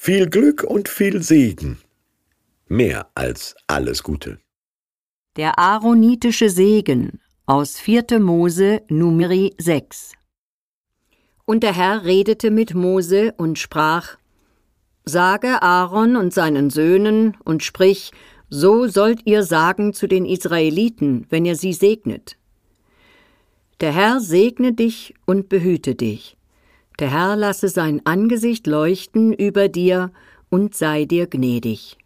viel Glück und viel Segen. Mehr als alles Gute. Der aaronitische Segen aus 4. Mose Numeri 6 Und der Herr redete mit Mose und sprach, Sage Aaron und seinen Söhnen und sprich, so sollt ihr sagen zu den Israeliten, wenn ihr sie segnet. Der Herr segne dich und behüte dich. Der Herr lasse sein Angesicht leuchten über dir und sei dir gnädig.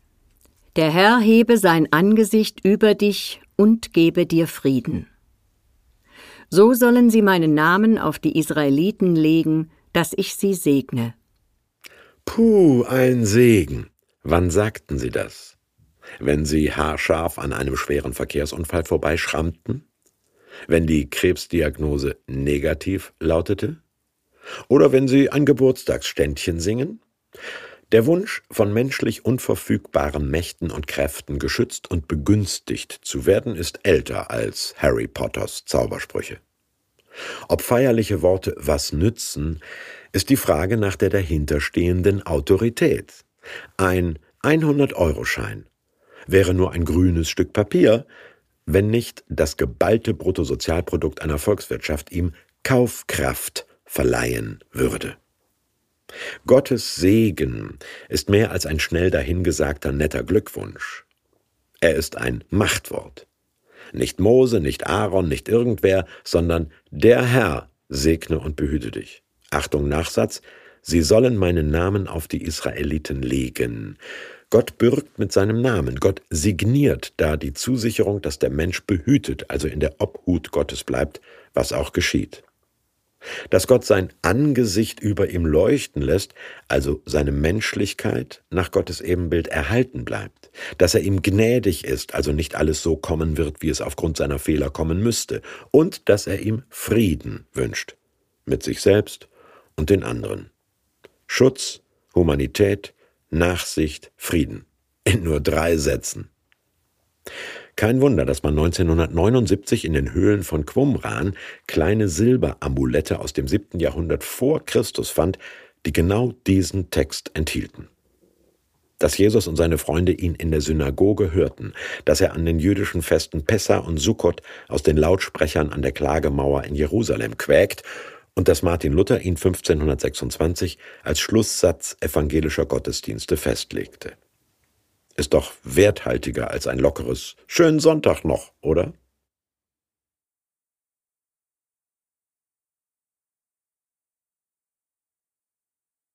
Der Herr hebe sein Angesicht über dich und gebe dir Frieden. So sollen sie meinen Namen auf die Israeliten legen, dass ich sie segne. Puh, ein Segen. Wann sagten Sie das? Wenn Sie haarscharf an einem schweren Verkehrsunfall vorbeischrammten? Wenn die Krebsdiagnose negativ lautete? Oder wenn Sie ein Geburtstagsständchen singen? Der Wunsch, von menschlich unverfügbaren Mächten und Kräften geschützt und begünstigt zu werden, ist älter als Harry Potters Zaubersprüche. Ob feierliche Worte was nützen, ist die Frage nach der dahinterstehenden Autorität. Ein 100-Euro-Schein wäre nur ein grünes Stück Papier, wenn nicht das geballte Bruttosozialprodukt einer Volkswirtschaft ihm Kaufkraft verleihen würde. Gottes Segen ist mehr als ein schnell dahingesagter netter Glückwunsch. Er ist ein Machtwort. Nicht Mose, nicht Aaron, nicht irgendwer, sondern der Herr segne und behüte dich. Achtung Nachsatz, sie sollen meinen Namen auf die Israeliten legen. Gott bürgt mit seinem Namen, Gott signiert da die Zusicherung, dass der Mensch behütet, also in der Obhut Gottes bleibt, was auch geschieht dass Gott sein Angesicht über ihm leuchten lässt, also seine Menschlichkeit nach Gottes Ebenbild erhalten bleibt, dass er ihm gnädig ist, also nicht alles so kommen wird, wie es aufgrund seiner Fehler kommen müsste, und dass er ihm Frieden wünscht, mit sich selbst und den anderen. Schutz, Humanität, Nachsicht, Frieden. In nur drei Sätzen. Kein Wunder, dass man 1979 in den Höhlen von Qumran kleine Silberamulette aus dem 7. Jahrhundert vor Christus fand, die genau diesen Text enthielten. Dass Jesus und seine Freunde ihn in der Synagoge hörten, dass er an den jüdischen Festen Pessa und Sukkot aus den Lautsprechern an der Klagemauer in Jerusalem quäkt und dass Martin Luther ihn 1526 als Schlusssatz evangelischer Gottesdienste festlegte. Ist doch werthaltiger als ein lockeres Schönen Sonntag noch, oder?